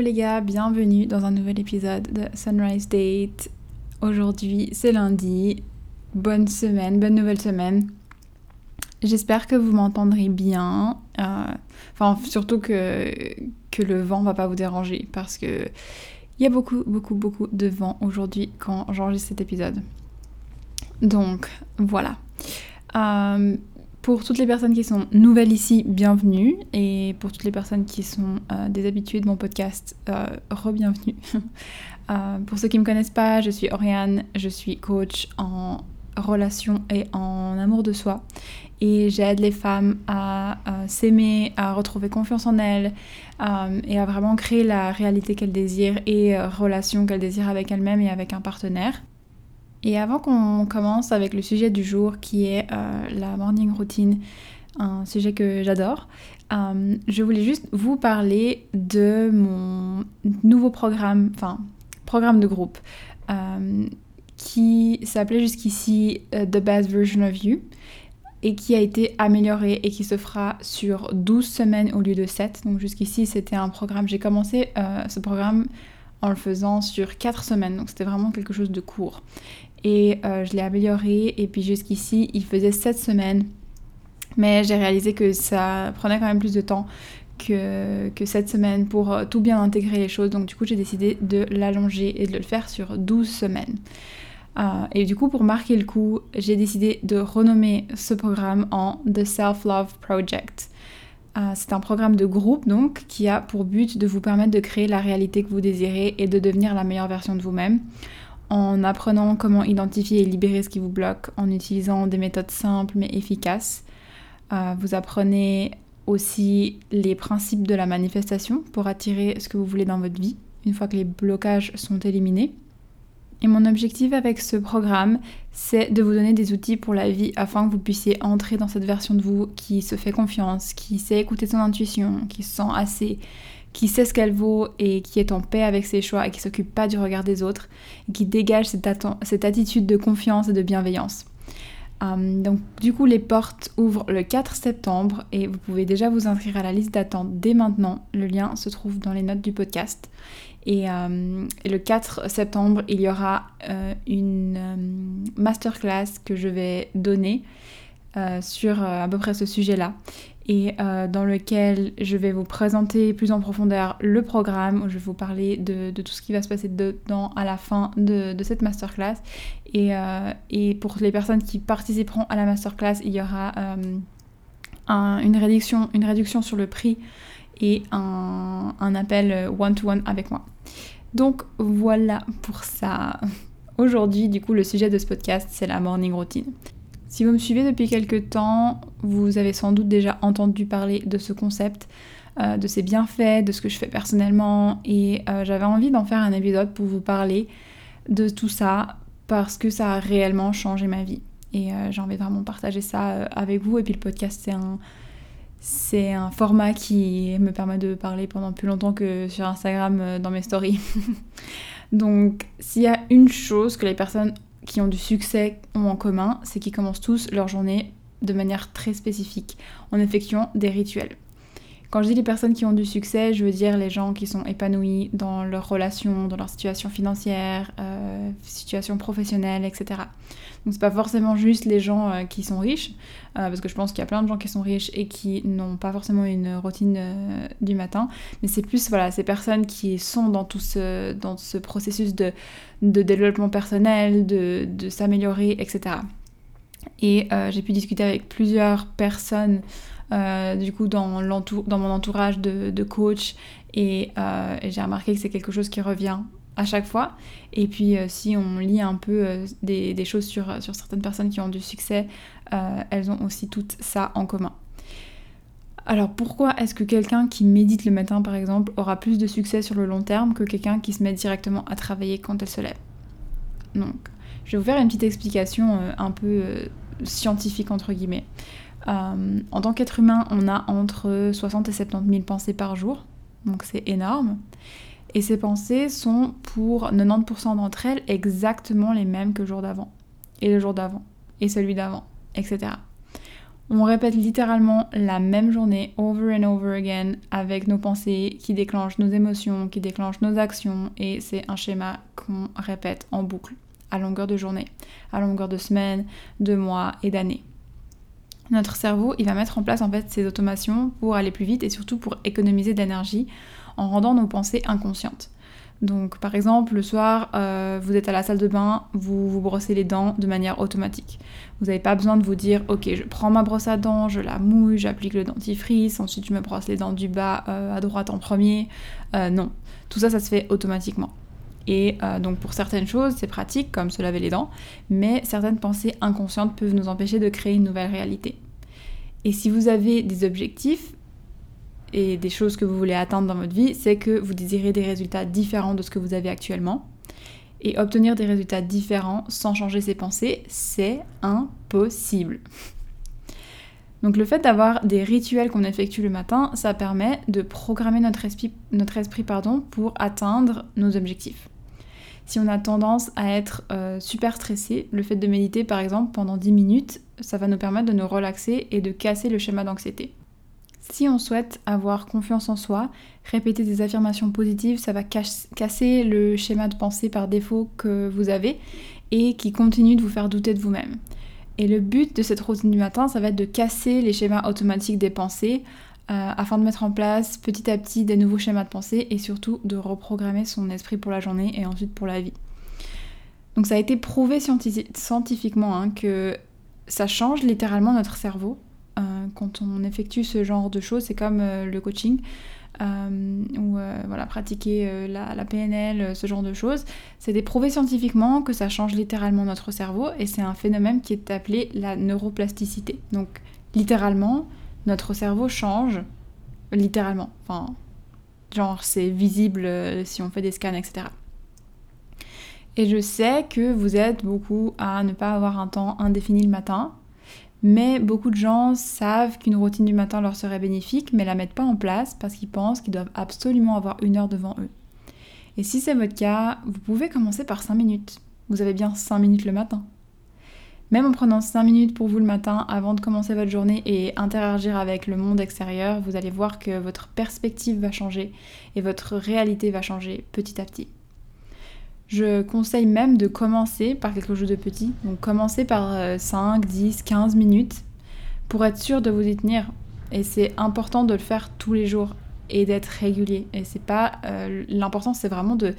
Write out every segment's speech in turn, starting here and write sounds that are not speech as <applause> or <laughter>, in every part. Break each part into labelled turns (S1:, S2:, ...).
S1: Les gars, bienvenue dans un nouvel épisode de Sunrise Date. Aujourd'hui c'est lundi, bonne semaine, bonne nouvelle semaine. J'espère que vous m'entendrez bien, euh, enfin surtout que, que le vent va pas vous déranger parce que il y a beaucoup beaucoup beaucoup de vent aujourd'hui quand j'enregistre cet épisode. Donc voilà. Euh, pour toutes les personnes qui sont nouvelles ici, bienvenue. Et pour toutes les personnes qui sont euh, des habitués de mon podcast, euh, re-bienvenue. <laughs> Euh, pour ceux qui ne me connaissent pas, je suis Oriane, je suis coach en relation et en amour de soi. Et j'aide les femmes à, s'aimer, à retrouver confiance en elles et à vraiment créer la réalité qu'elles désirent et relation qu'elles désirent avec elles-mêmes et avec un partenaire. Et avant qu'on commence avec le sujet du jour qui est euh, la morning routine, un sujet que j'adore, euh, je voulais juste vous parler de mon nouveau programme, enfin programme de groupe, euh, qui s'appelait jusqu'ici The Best Version of You et qui a été amélioré et qui se fera sur 12 semaines au lieu de 7. Donc jusqu'ici c'était un programme, j'ai commencé ce programme en le faisant sur 4 semaines, donc c'était vraiment quelque chose de court et euh, je l'ai amélioré et puis jusqu'ici il faisait 7 semaines mais j'ai réalisé que ça prenait quand même plus de temps que, que 7 semaines pour euh, tout bien intégrer les choses donc du coup j'ai décidé de l'allonger et de le faire sur 12 semaines. Euh, et du coup pour marquer le coup j'ai décidé de renommer ce programme en The Self Love Project. c'est un programme de groupe donc qui a pour but de vous permettre de créer la réalité que vous désirez et de devenir la meilleure version de vous-même en apprenant comment identifier et libérer ce qui vous bloque, en utilisant des méthodes simples mais efficaces. Euh, vous apprenez aussi les principes de la manifestation pour attirer ce que vous voulez dans votre vie, une fois que les blocages sont éliminés. Et mon objectif avec ce programme, c'est de vous donner des outils pour la vie afin que vous puissiez entrer dans cette version de vous qui se fait confiance, qui sait écouter son intuition, qui se sent assez, qui sait ce qu'elle vaut et qui est en paix avec ses choix et qui s'occupe pas du regard des autres, et qui dégage cette, attitude de confiance et de bienveillance. Hum, donc du coup les portes ouvrent le 4 septembre et vous pouvez déjà vous inscrire à la liste d'attente dès maintenant. Le lien se trouve dans les notes du podcast. Et, hum, le 4 septembre, il y aura euh, une hum, masterclass que je vais donner euh, sur euh, à peu près ce sujet-là et euh, dans lequel je vais vous présenter plus en profondeur le programme, où je vais vous parler de, tout ce qui va se passer dedans à la fin de, cette masterclass. Et, euh, et, pour les personnes qui participeront à la masterclass, il y aura euh, une, réduction, une réduction sur le prix et un, un appel one-to-one -one avec moi. Donc voilà pour ça. <laughs> Aujourd'hui, du coup, le sujet de ce podcast, c'est la morning routine. Si vous me suivez depuis quelques temps, vous avez sans doute déjà entendu parler de ce concept, euh, de ses bienfaits, de ce que je fais personnellement, et euh, j'avais envie d'en faire un épisode pour vous parler de tout ça, parce que ça a réellement changé ma vie. Et euh, j'ai envie de vraiment partager ça avec vous, et puis le podcast c'est un... C'est un format qui me permet de parler pendant plus longtemps que sur Instagram dans mes stories. <laughs> Donc, s'il y a une chose que les personnes qui ont du succès ont en commun, c'est qu'ils commencent tous leur journée de manière très spécifique, en effectuant des rituels. Quand je dis les personnes qui ont du succès, je veux dire les gens qui sont épanouis dans leurs relations, dans leur situation financière, euh, situation professionnelle, etc. Donc c'est pas forcément juste les gens euh, qui sont riches, euh, parce que je pense qu'il y a plein de gens qui sont riches et qui n'ont pas forcément une routine du matin, mais c'est plus voilà ces personnes qui sont dans tout ce, dans ce processus de, de développement personnel, de, de s'améliorer, etc. Et j'ai pu discuter avec plusieurs personnes euh, du coup dans, mon entourage de, coach euh, et, j'ai remarqué que c'est quelque chose qui revient à chaque fois. Et puis euh, si on lit un peu des, choses sur, certaines personnes qui ont du succès, elles ont aussi tout ça en commun. Alors pourquoi est-ce que quelqu'un qui médite le matin par exemple aura plus de succès sur le long terme que quelqu'un qui se met directement à travailler quand elle se lève? Donc je vais vous faire une petite explication un peu scientifique entre guillemets. Euh, en tant qu'être humain, on a entre 60 et 70 000 pensées par jour, donc c'est énorme. Et ces pensées sont pour 90% d'entre elles exactement les mêmes que le jour d'avant, et le jour d'avant, et celui d'avant, etc. On répète littéralement la même journée over and over again avec nos pensées qui déclenchent nos émotions, qui déclenchent nos actions et c'est un schéma qu'on répète en boucle à longueur de journée, à longueur de semaines, de mois et d'années. Notre cerveau, il va mettre en place en fait ces automations pour aller plus vite et surtout pour économiser d'énergie en rendant nos pensées inconscientes. Donc par exemple, le soir, euh, vous êtes à la salle de bain, vous vous brossez les dents de manière automatique. Vous n'avez pas besoin de vous dire, ok, je prends ma brosse à dents, je la mouille, j'applique le dentifrice, ensuite je me brosse les dents du bas euh, à droite en premier. Euh, non, tout ça, ça se fait automatiquement. Et donc pour certaines choses, c'est pratique, comme se laver les dents, mais certaines pensées inconscientes peuvent nous empêcher de créer une nouvelle réalité. Et si vous avez des objectifs, et des choses que vous voulez atteindre dans votre vie, c'est que vous désirez des résultats différents de ce que vous avez actuellement. Et obtenir des résultats différents sans changer ses pensées, c'est impossible. Donc le fait d'avoir des rituels qu'on effectue le matin, ça permet de programmer notre esprit, pour atteindre nos objectifs. Si on a tendance à être euh, super stressé, le fait de méditer par exemple pendant 10 minutes, ça va nous permettre de nous relaxer et de casser le schéma d'anxiété. Si on souhaite avoir confiance en soi, répéter des affirmations positives, ça va casser le schéma de pensée par défaut que vous avez et qui continue de vous faire douter de vous-même. Et le but de cette routine du matin, ça va être de casser les schémas automatiques des pensées euh, afin de mettre en place petit à petit des nouveaux schémas de pensée et surtout de reprogrammer son esprit pour la journée et ensuite pour la vie. Donc ça a été prouvé scientifiquement hein, que ça change littéralement notre cerveau euh, quand on effectue ce genre de choses, c'est comme euh, le coaching. Ou voilà, pratiquer la, PNL, ce genre de choses, c'est prouvé scientifiquement que ça change littéralement notre cerveau et c'est un phénomène qui est appelé la neuroplasticité. Donc littéralement, notre cerveau change, littéralement. Enfin, genre c'est visible si on fait des scans, etc. Et je sais que vous êtes beaucoup à ne pas avoir un temps indéfini le matin, mais beaucoup de gens savent qu'une routine du matin leur serait bénéfique, mais la mettent pas en place parce qu'ils pensent qu'ils doivent absolument avoir une heure devant eux. Et si c'est votre cas, vous pouvez commencer par 5 minutes. Vous avez bien 5 minutes le matin. Même en prenant 5 minutes pour vous le matin avant de commencer votre journée et interagir avec le monde extérieur, vous allez voir que votre perspective va changer et votre réalité va changer petit à petit. Je conseille même de commencer par quelque chose de petit. Donc commencer par 5, 10, 15 minutes pour être sûr de vous y tenir. Et c'est important de le faire tous les jours et d'être régulier. Et c'est pas euh, l'important, c'est vraiment de,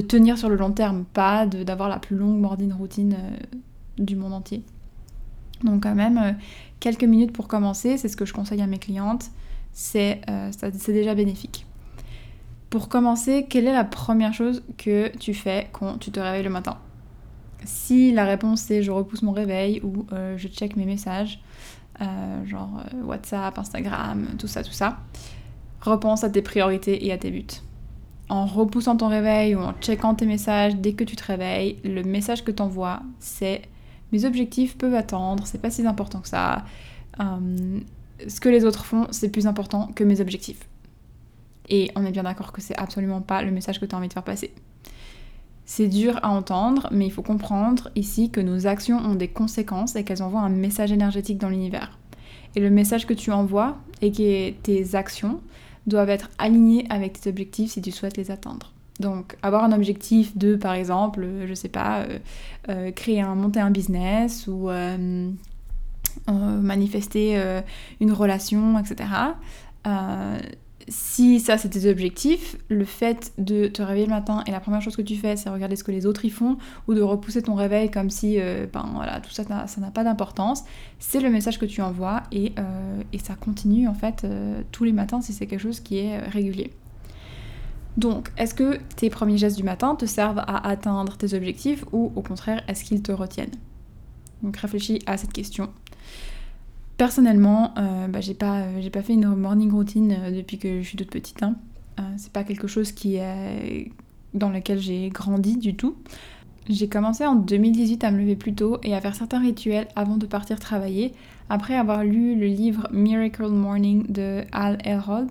S1: tenir sur le long terme, pas d'avoir la plus longue mordine routine euh, du monde entier. Donc quand même euh, quelques minutes pour commencer, c'est ce que je conseille à mes clientes. C'est déjà bénéfique. Pour commencer, quelle est la première chose que tu fais quand tu te réveilles le matin? Si la réponse est je repousse mon réveil ou euh, je check mes messages, euh, genre euh, WhatsApp, Instagram, tout ça, tout ça, repense à tes priorités et à tes buts. En repoussant ton réveil ou en checkant tes messages dès que tu te réveilles, le message que tu envoies, c'est mes objectifs peuvent attendre, c'est pas si important que ça. ce que les autres font, c'est plus important que mes objectifs. Et on est bien d'accord que c'est absolument pas le message que tu as envie de faire passer. C'est dur à entendre, mais il faut comprendre ici que nos actions ont des conséquences et qu'elles envoient un message énergétique dans l'univers. Et le message que tu envoies et que tes actions doivent être alignées avec tes objectifs si tu souhaites les atteindre. Donc avoir un objectif de, par exemple, je sais pas, euh, euh, créer un, monter un business ou euh, manifester une relation, etc si ça c'est tes objectifs, le fait de te réveiller le matin et la première chose que tu fais c'est regarder ce que les autres y font ou de repousser ton réveil comme si euh, ben voilà tout ça ça n'a pas d'importance, c'est le message que tu envoies et, euh, ça continue en fait euh, tous les matins si c'est quelque chose qui est régulier. Donc, est-ce que tes premiers gestes du matin te servent à atteindre tes objectifs ou au contraire est-ce qu'ils te retiennent? Donc réfléchis à cette question Personnellement, euh, bah, j'ai pas, euh, pas fait une morning routine euh, depuis que je suis toute petite. Hein. c'est pas quelque chose qui dans lequel j'ai grandi du tout. J'ai commencé en 2018 à me lever plus tôt et à faire certains rituels avant de partir travailler, après avoir lu le livre Miracle Morning de Al Elrod.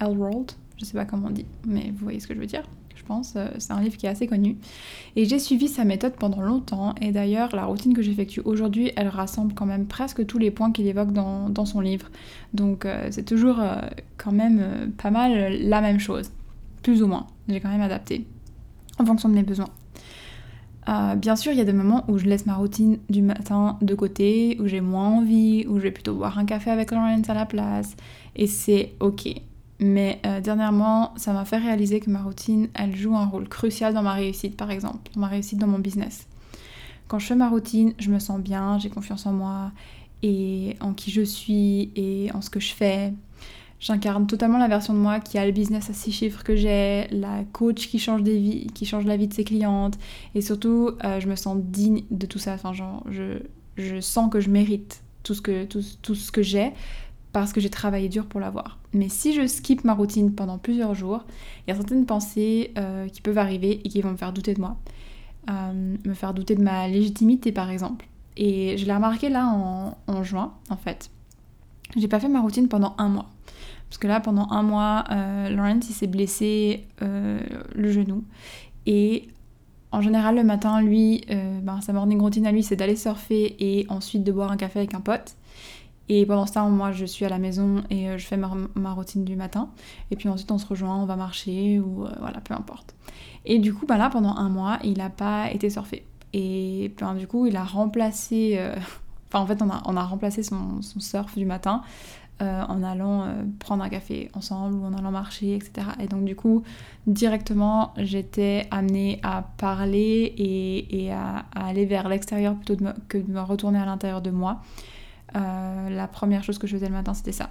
S1: Elrod, je sais pas comment on dit, mais vous voyez ce que je veux dire. je pense. Euh, c'est un livre qui est assez connu. Et j'ai suivi sa méthode pendant longtemps. Et d'ailleurs, la routine que j'effectue aujourd'hui, elle rassemble quand même presque tous les points qu'il évoque dans, son livre. Donc euh, c'est toujours euh, quand même pas mal la même chose. Plus ou moins. J'ai quand même adapté en fonction de mes besoins. bien sûr, il y a des moments où je laisse ma routine du matin de côté, où j'ai moins envie, où je vais plutôt boire un café avec Laurence à la place, et c'est ok. Mais euh, dernièrement, ça m'a fait réaliser que ma routine, elle joue un rôle crucial dans ma réussite, par exemple, dans ma réussite dans mon business. Quand je fais ma routine, je me sens bien, j'ai confiance en moi et en qui je suis et en ce que je fais. J'incarne totalement la version de moi qui a le business à six chiffres que j'ai, la coach qui change, des vies, qui change la vie de ses clientes et surtout, euh, je me sens digne de tout ça. Enfin, je, je sens que je mérite tout ce que, tout ce que j'ai parce que j'ai travaillé dur pour l'avoir. Mais si je skip ma routine pendant plusieurs jours, il y a certaines pensées euh, qui peuvent arriver et qui vont me faire douter de moi. Euh, me faire douter de ma légitimité par exemple. Et je l'ai remarqué là en, juin en fait. J'ai pas fait ma routine pendant un mois. Parce que là pendant un mois, euh, il s'est blessé euh, le genou. Et en général le matin, lui, ben, sa morning routine à lui c'est d'aller surfer et ensuite de boire un café avec un pote. Et pendant ce temps, moi, je suis à la maison et euh, je fais ma, routine du matin. Et puis ensuite, on se rejoint, on va marcher ou euh, voilà, peu importe. Et du coup, bah là, pendant un mois, il n'a pas été surfé. Et ben, du coup, il a remplacé... Euh, <laughs> enfin, en fait, on a, remplacé son, surf du matin en allant prendre un café ensemble ou en allant marcher, etc. Et donc, du coup, directement, j'étais amenée à parler et à, aller vers l'extérieur plutôt que de me retourner à l'intérieur de moi. Euh, la première chose que je faisais le matin, c'était ça.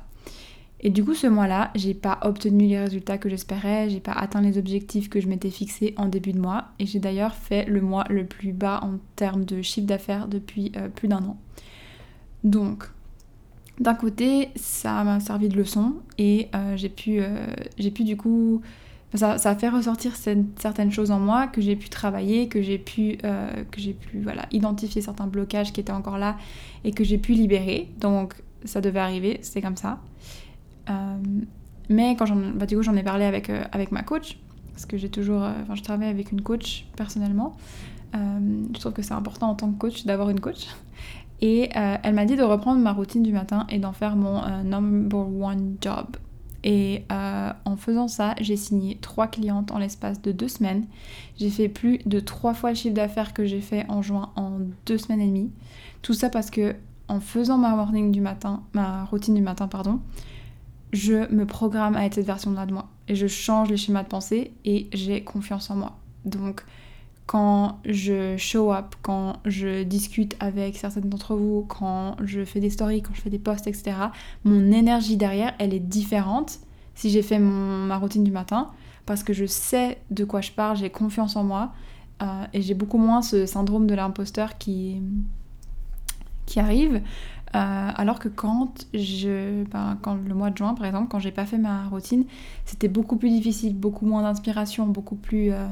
S1: Et du coup, ce mois-là, j'ai pas obtenu les résultats que j'espérais, j'ai pas atteint les objectifs que je m'étais fixés en début de mois. Et j'ai d'ailleurs fait le mois le plus bas en termes de chiffre d'affaires depuis euh, plus d'un an. Donc, d'un côté, ça m'a servi de leçon et euh, j'ai pu, j'ai pu du coup ça, a fait ressortir certaines choses en moi que j'ai pu travailler, que j'ai pu, euh, que j'ai pu identifier certains blocages qui étaient encore là et que j'ai pu libérer. Donc ça devait arriver, c'était comme ça. Euh, mais quand j'en, bah, du coup j'en ai parlé avec, euh, avec ma coach, parce que j'ai toujours, enfin je travaille avec une coach personnellement. je trouve que c'est important en tant que coach d'avoir une coach. Et elle m'a dit de reprendre ma routine du matin et d'en faire mon number one job. Et euh, en faisant ça, j'ai signé trois clientes en l'espace de deux semaines. J'ai fait plus de trois fois le chiffre d'affaires que j'ai fait en juin en deux semaines et demie. Tout ça parce que en faisant ma morning du matin, ma routine du matin, pardon, je me programme à être cette version-là de moi. Et je change les schémas de pensée et j'ai confiance en moi. Donc quand je show up, quand je discute avec certaines d'entre vous, quand je fais des stories, quand je fais des posts, etc., mon énergie derrière, elle est différente si j'ai fait ma routine du matin, parce que je sais de quoi je parle, j'ai confiance en moi, euh, et j'ai beaucoup moins ce syndrome de l'imposteur qui, qui arrive. Euh, alors que quand je, ben, quand le mois de juin par exemple, quand j'ai pas fait ma routine, c'était beaucoup plus difficile, beaucoup moins d'inspiration, beaucoup plus euh,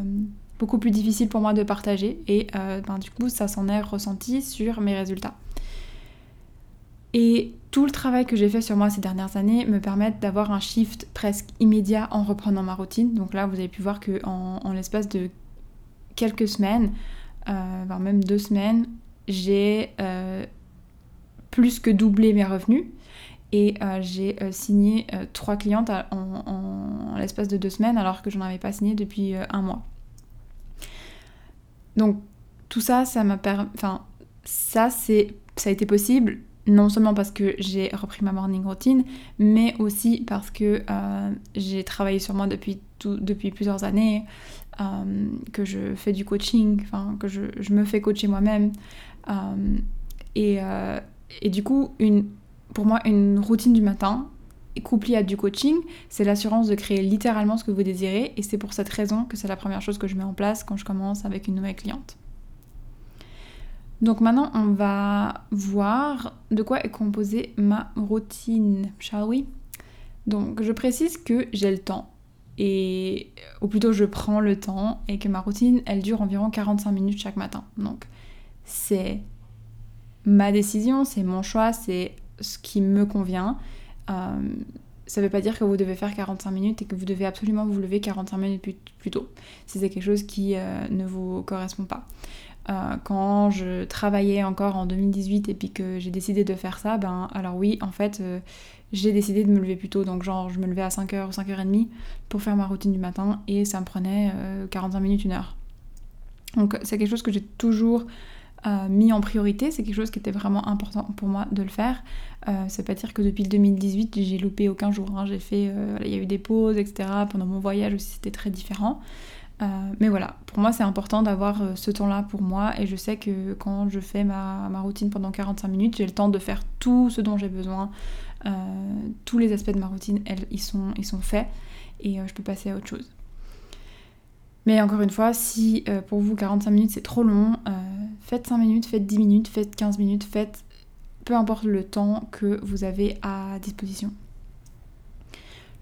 S1: beaucoup plus difficile pour moi de partager et euh, ben, du coup ça s'en est ressenti sur mes résultats. Et tout le travail que j'ai fait sur moi ces dernières années me permet d'avoir un shift presque immédiat en reprenant ma routine. Donc là vous avez pu voir que en, l'espace de quelques semaines, euh, même deux semaines, j'ai euh, plus que doublé mes revenus et j'ai signé trois clientes en, l'espace de deux semaines alors que je n'en avais pas signé depuis un mois. Donc tout ça, ça m'a permis... Enfin, ça, c'est... ça a été possible non seulement parce que j'ai repris ma morning routine, mais aussi parce que euh, j'ai travaillé sur moi depuis, depuis plusieurs années, euh, que je fais du coaching, que je, je, me fais coacher moi-même. Euh, et, et, du coup, une, pour moi, une routine du matin, couplée à du coaching, c'est l'assurance de créer littéralement ce que vous désirez et c'est pour cette raison que c'est la première chose que je mets en place quand je commence avec une nouvelle cliente. Donc maintenant, on va voir de quoi est composée ma routine, shall we? Donc je précise que j'ai le temps et ou plutôt je prends le temps et que ma routine, elle dure environ 45 minutes chaque matin. Donc c'est ma décision, c'est mon choix, c'est ce qui me convient. Euh, ça veut pas dire que vous devez faire 45 minutes et que vous devez absolument vous lever 45 minutes plus, tôt, si c'est quelque chose qui euh, ne vous correspond pas. Euh, quand je travaillais encore en 2018 et puis que j'ai décidé de faire ça, ben alors oui, en fait, j'ai décidé de me lever plus tôt. Donc genre, je me levais à 5h ou 5h30 pour faire ma routine du matin et ça me prenait 45 minutes, une heure. Donc c'est quelque chose que j'ai toujours mis en priorité, c'est quelque chose qui était vraiment important pour moi de le faire. Euh, ça pas dire que depuis le 2018 j'ai loupé aucun jour. Hein. J'ai fait, euh, il y a eu des pauses, etc. Pendant mon voyage aussi c'était très différent. Euh, mais voilà, pour moi c'est important d'avoir euh, ce temps-là pour moi et je sais que quand je fais ma, ma routine pendant 45 minutes, j'ai le temps de faire tout ce dont j'ai besoin. tous les aspects de ma routine, ils, sont, ils sont faits et je peux passer à autre chose. Mais encore une fois, si euh, pour vous 45 minutes c'est trop long, euh, faites 5 minutes, faites 10 minutes, faites 15 minutes, faites peu importe le temps que vous avez à disposition.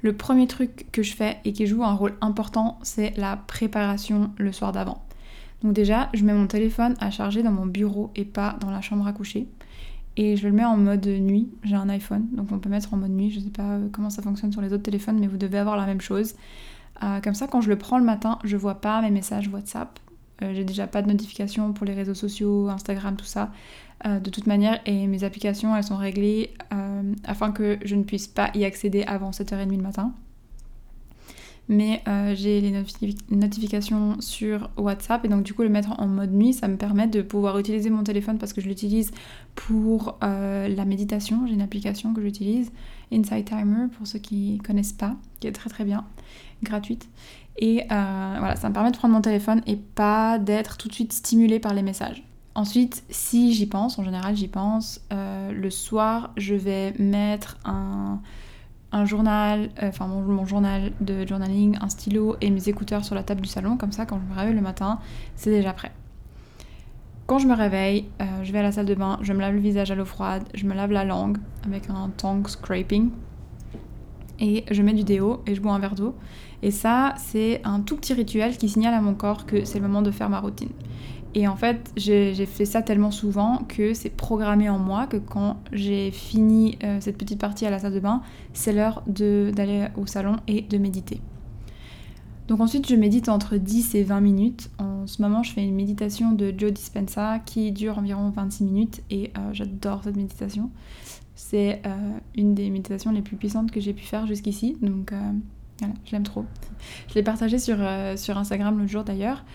S1: Le premier truc que je fais et qui joue un rôle important, c'est la préparation le soir d'avant. Donc déjà, je mets mon téléphone à charger dans mon bureau et pas dans la chambre à coucher. Et je le mets en mode nuit. J'ai un iPhone, donc on peut mettre en mode nuit. Je sais pas euh, comment ça fonctionne sur les autres téléphones, mais vous devez avoir la même chose. Euh, comme ça, quand je le prends le matin, je vois pas mes messages WhatsApp. Euh, j'ai déjà pas de notifications pour les réseaux sociaux, Instagram, tout ça. Euh, de toute manière, et mes applications, elles sont réglées afin que je ne puisse pas y accéder avant 7h30 le matin mais j'ai les notifications sur WhatsApp et donc du coup le mettre en mode nuit ça me permet de pouvoir utiliser mon téléphone parce que je l'utilise pour la méditation j'ai une application que j'utilise Insight Timer pour ceux qui connaissent pas qui est très très bien gratuite. Et euh, voilà ça me permet de prendre mon téléphone et pas d'être tout de suite stimulé par les messages. Ensuite, si j'y pense, en général j'y pense, le soir je vais mettre un, journal, euh, enfin mon, journal de journaling, un stylo et mes écouteurs sur la table du salon, comme ça quand je me réveille le matin, c'est déjà prêt. Quand je me réveille, euh, je vais à la salle de bain, je me lave le visage à l'eau froide, je me lave la langue avec un tongue scraping et je mets du déo et je bois un verre d'eau. Et ça, c'est un tout petit rituel qui signale à mon corps que c'est le moment de faire ma routine. Et en fait, j'ai fait ça tellement souvent que c'est programmé en moi que quand j'ai fini euh, cette petite partie à la salle de bain, c'est l'heure d'aller au salon et de méditer. Donc ensuite, je médite entre 10 et 20 minutes. En ce moment, je fais une méditation de Joe Dispenza qui dure environ 26 minutes et euh, j'adore cette méditation. C'est euh, une des méditations les plus puissantes que j'ai pu faire jusqu'ici. Donc voilà, je l'aime trop. Je l'ai partagée sur, sur Instagram l'autre jour d'ailleurs.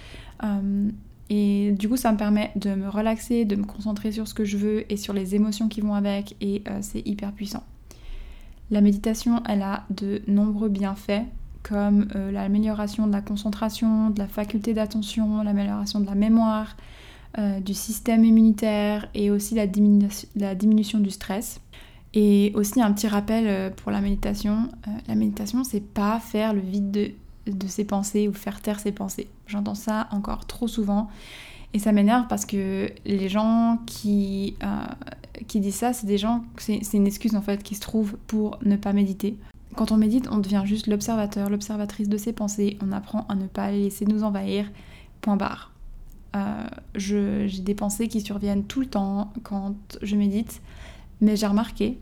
S1: Et du coup, ça me permet de me relaxer, de me concentrer sur ce que je veux et sur les émotions qui vont avec, et euh, c'est hyper puissant. La méditation, elle a de nombreux bienfaits, comme euh, l'amélioration de la concentration, de la faculté d'attention, l'amélioration de la mémoire, euh, du système immunitaire et aussi la, la, diminution du stress. Et aussi un petit rappel pour la méditation, la méditation, c'est pas faire le vide de ses pensées ou faire taire ses pensées. J'entends ça encore trop souvent et ça m'énerve parce que les gens qui, euh, qui disent ça, c'est des gens, c'est une excuse en fait qui se trouve pour ne pas méditer. Quand on médite, on devient juste l'observateur, l'observatrice de ses pensées, on apprend à ne pas les laisser nous envahir, point barre. Euh, j'ai des pensées qui surviennent tout le temps quand je médite, mais j'ai remarqué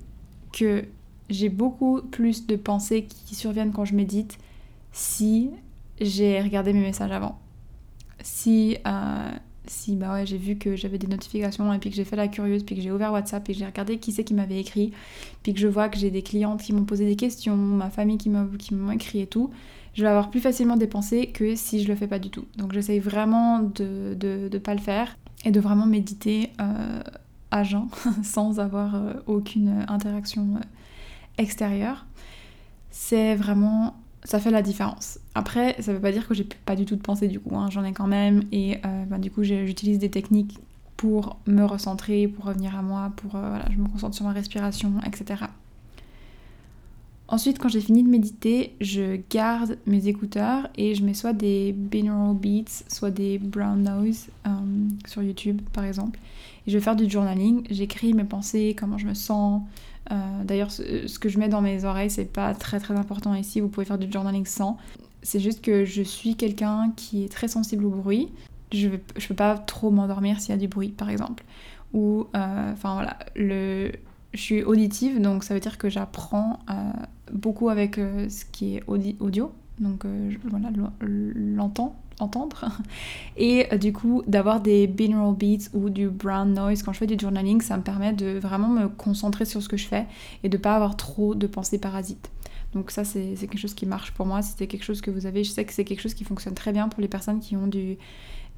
S1: que j'ai beaucoup plus de pensées qui surviennent quand je médite si j'ai regardé mes messages avant. Si, euh, si bah ouais, j'ai vu que j'avais des notifications et puis que j'ai fait la curieuse, puis que j'ai ouvert WhatsApp et que j'ai regardé qui c'est qui m'avait écrit, puis que je vois que j'ai des clientes qui m'ont posé des questions, ma famille qui m'ont écrit et tout, je vais avoir plus facilement des pensées que si je le fais pas du tout. Donc j'essaye vraiment de, de, pas le faire et de vraiment méditer euh, à jeun <laughs> sans avoir euh, aucune interaction extérieure. C'est vraiment ça fait la différence. Après, ça veut pas dire que j'ai pas du tout de pensée du coup, hein. j'en ai quand même et euh, ben, du coup j'utilise des techniques pour me recentrer, pour revenir à moi, pour euh, voilà, je me concentre sur ma respiration, etc. Ensuite, quand j'ai fini de méditer, je garde mes écouteurs et je mets soit des binaural beats, soit des brown noise euh, sur YouTube par exemple. Et je vais du journaling, j'écris mes pensées, comment je me sens, euh, d'ailleurs, ce, que je mets dans mes oreilles, c'est pas très très important ici. Vous pouvez faire du journaling sans. C'est juste que je suis quelqu'un qui est très sensible au bruit. Je, je peux pas trop m'endormir s'il y a du bruit, par exemple. Ou, euh, enfin voilà, le, je suis auditive, donc ça veut dire que j'apprends beaucoup avec ce qui est audio, donc voilà, l'entend entendre. Et euh, du coup, d'avoir des binaural beats ou du brown noise quand je fais du journaling, ça me permet de vraiment me concentrer sur ce que je fais et de pas avoir trop de pensées parasites. Donc ça, c'est quelque chose qui marche pour moi. Si c'est quelque chose que vous avez, je sais que c'est quelque chose qui fonctionne très bien pour les personnes qui ont du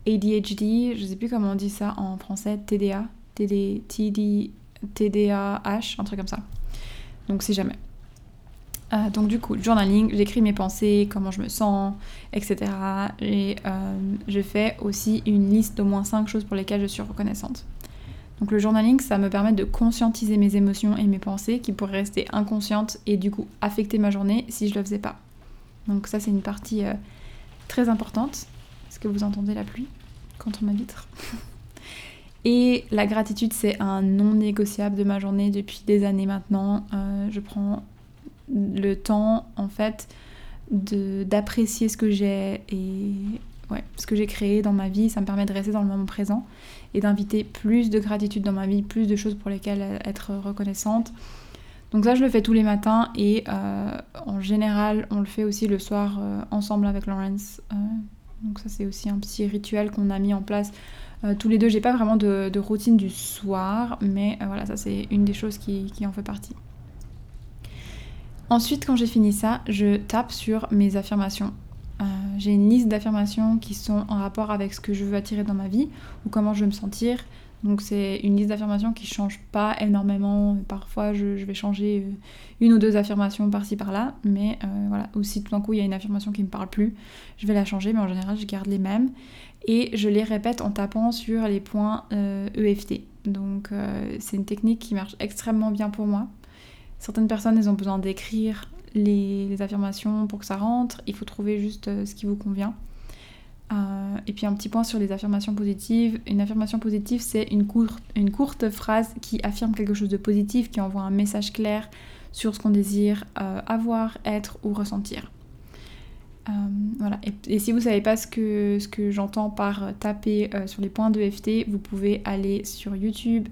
S1: ADHD, je sais plus comment on dit ça en français, TDA, TD, TD, TDAH, un truc comme ça. Donc si jamais. Euh, donc du coup, journaling, j'écris mes pensées, comment je me sens, etc. Et euh, je fais aussi une liste d'au moins 5 choses pour lesquelles je suis reconnaissante. Donc le journaling, ça me permet de conscientiser mes émotions et mes pensées qui pourraient rester inconscientes et du coup affecter ma journée si je le faisais pas. Donc ça c'est une partie euh, très importante. Est-ce que vous entendez la pluie contre ma vitre Et la gratitude, c'est un non négociable de ma journée depuis des années maintenant. je prends le temps en fait d'apprécier ce que j'ai et ouais, ce que j'ai créé dans ma vie. Ça me permet de rester dans le moment présent et d'inviter plus de gratitude dans ma vie, plus de choses pour lesquelles être reconnaissante. Donc ça, je le fais tous les matins et euh, en général, on le fait aussi le soir euh, ensemble avec Lawrence. Euh, donc ça, c'est aussi un petit rituel qu'on a mis en place tous les deux. J'ai pas vraiment de, routine du soir, mais voilà, ça c'est une des choses qui en fait partie. Ensuite, quand j'ai fini ça, je tape sur mes affirmations. Euh, j'ai une liste d'affirmations qui sont en rapport avec ce que je veux attirer dans ma vie ou comment je veux me sentir. Donc c'est une liste d'affirmations qui change pas énormément. Parfois je, vais changer euh, une ou deux affirmations par-ci par-là, mais euh, voilà. Ou si tout d'un coup il y a une affirmation qui me parle plus, je vais la changer, mais en général je garde les mêmes et je les répète en tapant sur les points EFT. E Donc c'est une technique qui marche extrêmement bien pour moi. Certaines personnes, elles ont besoin d'écrire les, affirmations pour que ça rentre. Il faut trouver juste euh, ce qui vous convient. Euh, et puis un petit point sur les affirmations positives. Une affirmation positive, c'est une courte, phrase qui affirme quelque chose de positif, qui envoie un message clair sur ce qu'on désire euh, avoir, être ou ressentir. voilà. Et, si vous ne savez pas ce que, ce que j'entends par taper sur les points de FT, vous pouvez aller sur YouTube.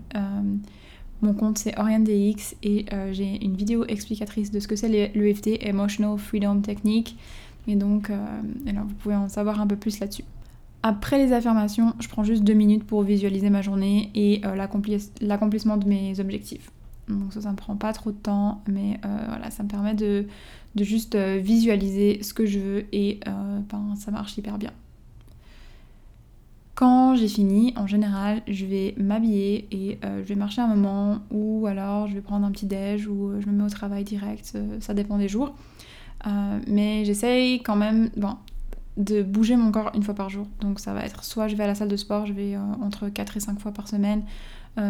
S1: Mon compte c'est OrienDX et euh, j'ai une vidéo explicatrice de ce que c'est l'EFT, Emotional Freedom Technique. Et donc, euh, vous pouvez en savoir un peu plus là-dessus. Après les affirmations, je prends juste deux minutes pour visualiser ma journée et euh, l'accomplissement de mes objectifs. Donc ça, ça me prend pas trop de temps, mais voilà, ça me permet de, de, juste visualiser ce que je veux et ben, ça marche hyper bien. Quand j'ai fini, en général, je vais m'habiller et euh, je vais marcher un moment ou alors je vais prendre un petit déj ou euh, je me mets au travail direct, euh, ça dépend des jours. mais j'essaye quand même bon, de bouger mon corps une fois par jour. Donc ça va être soit je vais à la salle de sport, je vais entre 4 et 5 fois par semaine,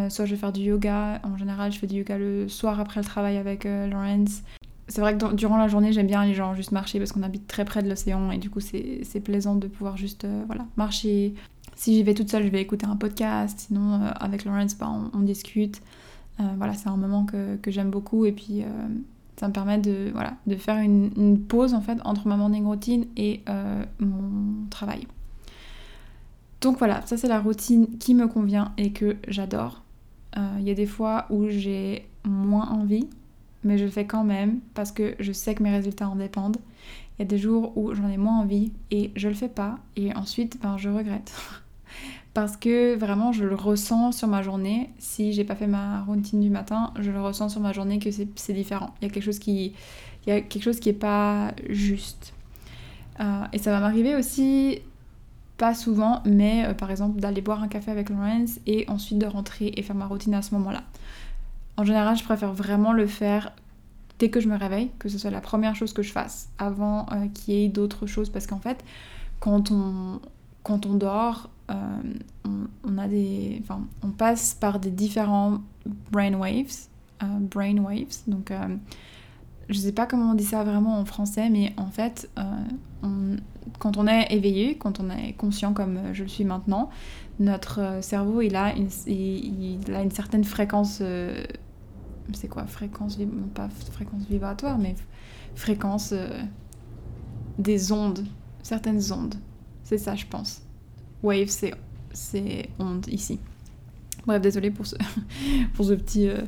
S1: soit je vais faire du yoga. En général, je fais du yoga le soir après le travail avec Lawrence. C'est vrai que durant la journée, j'aime bien les gens juste marcher parce qu'on habite très près de l'océan et du coup, c'est plaisant de pouvoir juste voilà, marcher, si j'y vais toute seule, je vais écouter un podcast. Sinon, euh, avec Lawrence, bah, on, discute. Euh, voilà, c'est un moment que, j'aime beaucoup. Et puis, euh, ça me permet de, voilà, de faire une, pause en fait entre ma morning routine et mon travail. Donc voilà, ça c'est la routine qui me convient et que j'adore. Il y a des fois où j'ai moins envie, mais je le fais quand même parce que je sais que mes résultats en dépendent. Il y a des jours où j'en ai moins envie et je le fais pas et ensuite ben, je regrette. <laughs> parce que vraiment je le ressens sur ma journée. Si j'ai pas fait ma routine du matin, je le ressens sur ma journée que c'est différent. Il y a quelque chose qui, il y a quelque chose qui est pas juste. Euh, et ça va m'arriver aussi, pas souvent, mais euh, par exemple d'aller boire un café avec Lawrence et ensuite de rentrer et faire ma routine à ce moment-là. En général, je préfère vraiment le faire dès que je me réveille, que ce soit la première chose que je fasse avant euh, qu'il y ait d'autres choses, parce qu'en fait, quand on, quand on dort, euh, on, a des, enfin, on passe par des différents brain waves, euh, brain waves. Donc, euh, je sais pas comment on dit ça vraiment en français, mais en fait, quand on est éveillé, quand on est conscient comme je le suis maintenant, notre cerveau il a une, il, a une certaine fréquence. c'est quoi? Fréquence pas fréquence vibratoire, mais fréquence des ondes, certaines ondes. C'est ça, je pense. Wave, c'est onde ici. Bref, désolé pour ce, <laughs> pour ce petit, euh,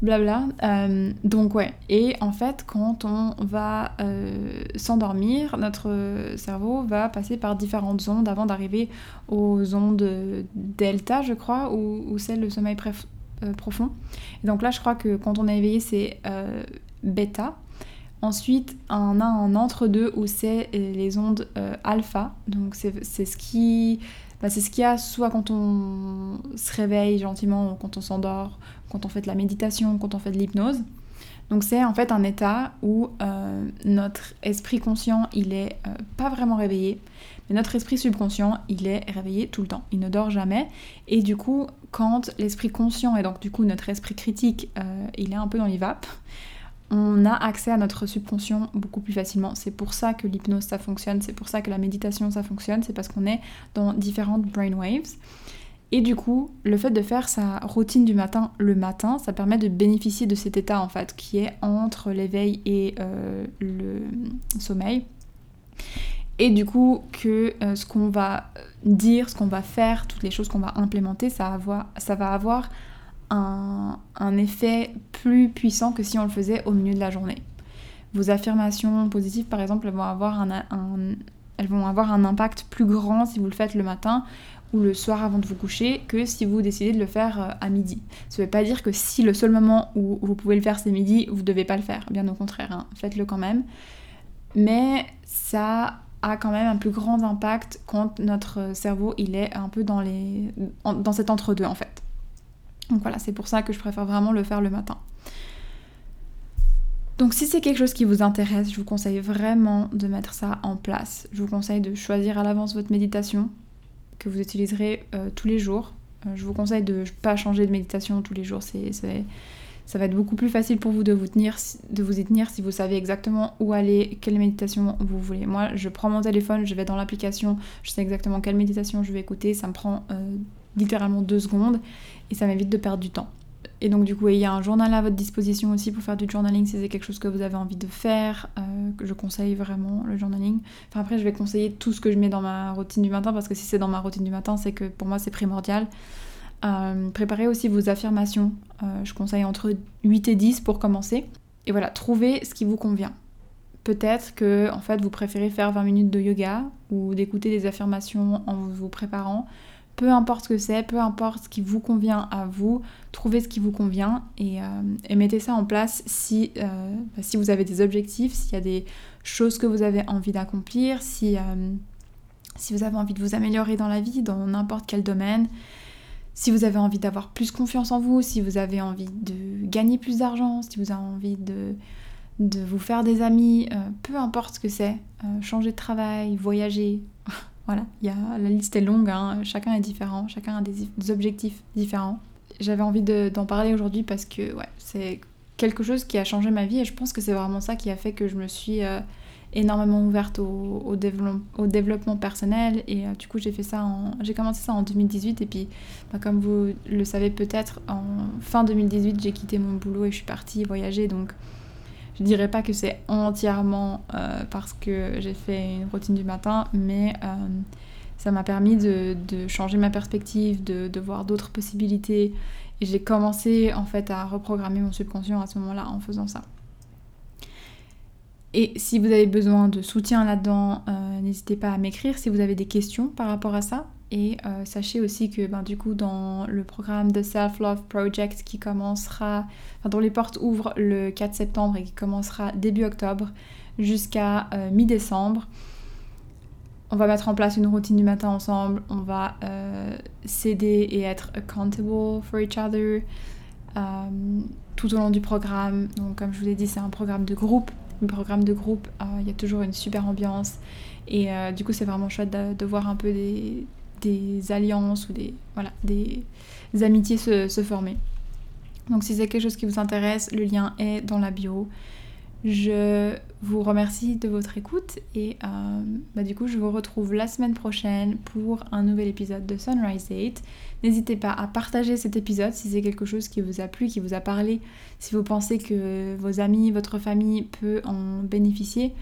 S1: blabla. Euh, donc ouais, et en fait quand on va euh, s'endormir, notre cerveau va passer par différentes ondes avant d'arriver aux ondes delta, je crois, ou, ou celles de sommeil profond. Et donc là, je crois que quand on est éveillé, c'est bêta. Ensuite, on a un entre-deux où c'est les ondes alpha. Donc c'est ce qui bah, c'est ce qu'il y a soit quand on se réveille gentiment, quand on s'endort, quand on fait de la méditation, quand on fait de l'hypnose. Donc c'est en fait un état où euh, notre esprit conscient, il est euh, pas vraiment réveillé, mais notre esprit subconscient, il est réveillé tout le temps. Il ne dort jamais. Et du coup, quand l'esprit conscient et donc du coup notre esprit critique, euh, il est un peu dans les vapes, on a accès à notre subconscient beaucoup plus facilement. C'est pour ça que l'hypnose ça fonctionne, c'est pour ça que la méditation ça fonctionne, c'est parce qu'on est dans différentes brainwaves. Et du coup, le fait de faire sa routine du matin le matin, ça permet de bénéficier de cet état en fait qui est entre l'éveil et euh, le sommeil. Et du coup, que euh, ce qu'on va dire, ce qu'on va faire, toutes les choses qu'on va implémenter, ça, ça va avoir un, effet plus puissant que si on le faisait au milieu de la journée. Vos affirmations positives, par exemple, elles vont avoir un, elles vont avoir un impact plus grand si vous le faites le matin ou le soir avant de vous coucher que si vous décidez de le faire euh, à midi. Ça ne veut pas dire que si le seul moment où vous pouvez le faire c'est midi, vous ne devez pas le faire. Bien au contraire, hein. faites-le quand même. Mais ça a quand même un plus grand impact quand notre cerveau il est un peu dans, les, dans cet entre-deux en fait. Donc voilà, c'est pour ça que je préfère vraiment le faire le matin. Donc si c'est quelque chose qui vous intéresse, je vous conseille vraiment de mettre ça en place. Je vous conseille de choisir à l'avance votre méditation que vous utiliserez euh, tous les jours. Euh, je vous conseille de ne pas changer de méditation tous les jours. C'est, ça va être beaucoup plus facile pour vous de vous, tenir, de vous y tenir si vous savez exactement où aller, quelle méditation vous voulez. Moi, je prends mon téléphone, je vais dans l'application, je sais exactement quelle méditation je vais écouter. Ça me prend euh, littéralement deux secondes et ça m'évite de perdre du temps. Et donc du coup, il y a un journal à votre disposition aussi pour faire du journaling si c'est quelque chose que vous avez envie de faire, euh, je conseille vraiment le journaling. Enfin après, je vais conseiller tout ce que je mets dans ma routine du matin parce que si c'est dans ma routine du matin, c'est que pour moi c'est primordial. Euh, préparez aussi vos affirmations. Euh, je conseille entre 8 et 10 pour commencer. Et voilà, trouvez ce qui vous convient. Peut-être que en fait vous préférez faire 20 minutes de yoga ou d'écouter des affirmations en vous préparant peu importe ce que c'est, peu importe ce qui vous convient à vous, trouvez ce qui vous convient et, euh, mettez ça en place si, euh, bah, si vous avez des objectifs, s'il y a des choses que vous avez envie d'accomplir, si, euh, si vous avez envie de vous améliorer dans la vie, dans n'importe quel domaine, si vous avez envie d'avoir plus confiance en vous, si vous avez envie de gagner plus d'argent, si vous avez envie de, de vous faire des amis, peu importe ce que c'est, changer de travail, voyager, Voilà, y a, la liste est longue, hein. chacun est différent, chacun a des, objectifs différents. J'avais envie d'en parler aujourd'hui parce que ouais, c'est quelque chose qui a changé ma vie et je pense que c'est vraiment ça qui a fait que je me suis euh, énormément ouverte au, au, développement personnel et euh, du coup j'ai fait ça j'ai commencé ça en 2018 et puis bah, comme vous le savez peut-être en fin 2018 j'ai quitté mon boulot et je suis partie voyager donc je dirais pas que c'est entièrement euh, parce que j'ai fait une routine du matin, mais euh, ça m'a permis de, changer ma perspective, de, voir d'autres possibilités. Et j'ai commencé en fait à reprogrammer mon subconscient à ce moment-là en faisant ça. Et si vous avez besoin de soutien là-dedans, euh, n'hésitez pas à m'écrire si vous avez des questions par rapport à ça. Et euh, sachez aussi que ben, du coup dans le programme de Self Love Project qui commencera, dont les portes ouvrent le 4 septembre et qui commencera début octobre jusqu'à euh, mi-décembre, on va mettre en place une routine du matin ensemble, on va euh, s'aider et être accountable for each other tout au long du programme. Donc comme je vous l'ai dit, c'est un programme de groupe. Un programme de groupe, il y a toujours une super ambiance. Et du coup, c'est vraiment chouette de, voir un peu des, des alliances ou des, voilà, des, amitiés se, former. Donc si c'est quelque chose qui vous intéresse, le lien est dans la bio. Je vous remercie de votre écoute et euh, bah, du coup je vous retrouve la semaine prochaine pour un nouvel épisode de Sunrise Date. N'hésitez pas à partager cet épisode si c'est quelque chose qui vous a plu, qui vous a parlé, si vous pensez que vos amis, votre famille peut en bénéficier.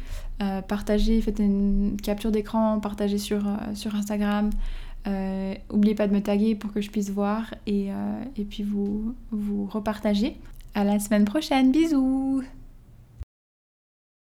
S1: Euh, partagez, faites une capture d'écran, partagez sur, euh, sur Instagram, euh, n'oubliez pas de me taguer pour que je puisse voir et, euh, et puis vous, vous repartager. À la semaine prochaine, bisous